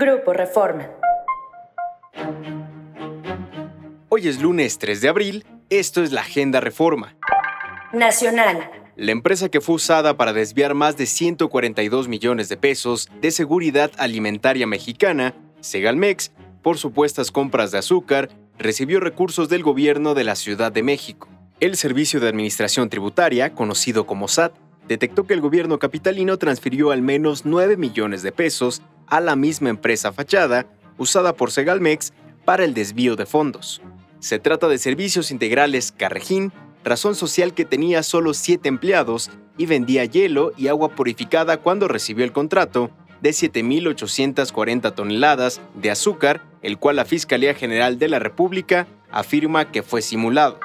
Grupo Reforma. Hoy es lunes 3 de abril, esto es la Agenda Reforma. Nacional. La empresa que fue usada para desviar más de 142 millones de pesos de seguridad alimentaria mexicana, Segalmex, por supuestas compras de azúcar, recibió recursos del gobierno de la Ciudad de México. El Servicio de Administración Tributaria, conocido como SAT, detectó que el gobierno capitalino transfirió al menos 9 millones de pesos a la misma empresa fachada usada por Segalmex para el desvío de fondos. Se trata de Servicios Integrales Carrejín, razón social que tenía solo 7 empleados y vendía hielo y agua purificada cuando recibió el contrato de 7.840 toneladas de azúcar, el cual la Fiscalía General de la República afirma que fue simulado.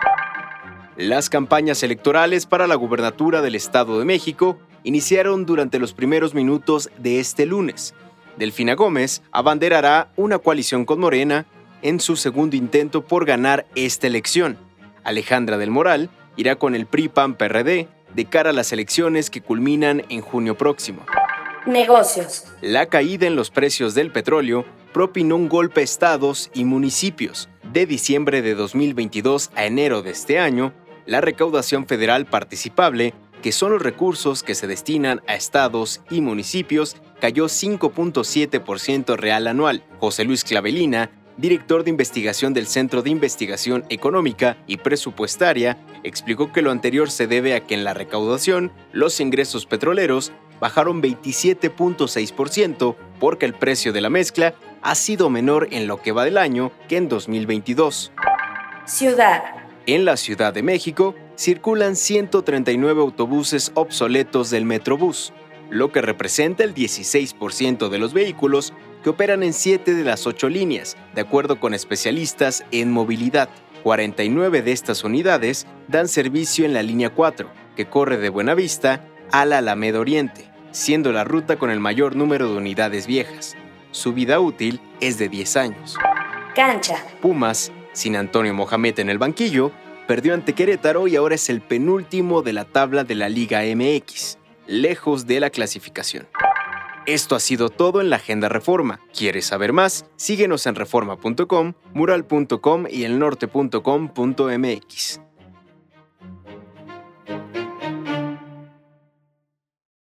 Las campañas electorales para la gubernatura del Estado de México iniciaron durante los primeros minutos de este lunes. Delfina Gómez abanderará una coalición con Morena en su segundo intento por ganar esta elección. Alejandra del Moral irá con el PRI-PAN-PRD de cara a las elecciones que culminan en junio próximo. Negocios. La caída en los precios del petróleo propinó un golpe a estados y municipios. De diciembre de 2022 a enero de este año, la recaudación federal participable, que son los recursos que se destinan a estados y municipios, cayó 5.7% real anual. José Luis Clavelina, director de investigación del Centro de Investigación Económica y Presupuestaria, explicó que lo anterior se debe a que en la recaudación los ingresos petroleros bajaron 27.6% porque el precio de la mezcla ha sido menor en lo que va del año que en 2022. Ciudad. En la Ciudad de México circulan 139 autobuses obsoletos del Metrobús, lo que representa el 16% de los vehículos que operan en 7 de las 8 líneas, de acuerdo con especialistas en movilidad. 49 de estas unidades dan servicio en la línea 4, que corre de Buenavista a la Alameda Oriente, siendo la ruta con el mayor número de unidades viejas. Su vida útil es de 10 años. Cancha. Pumas sin Antonio Mohamed en el banquillo, perdió ante Querétaro y ahora es el penúltimo de la tabla de la Liga MX, lejos de la clasificación. Esto ha sido todo en la Agenda Reforma. ¿Quieres saber más? Síguenos en reforma.com, mural.com y elnorte.com.mx.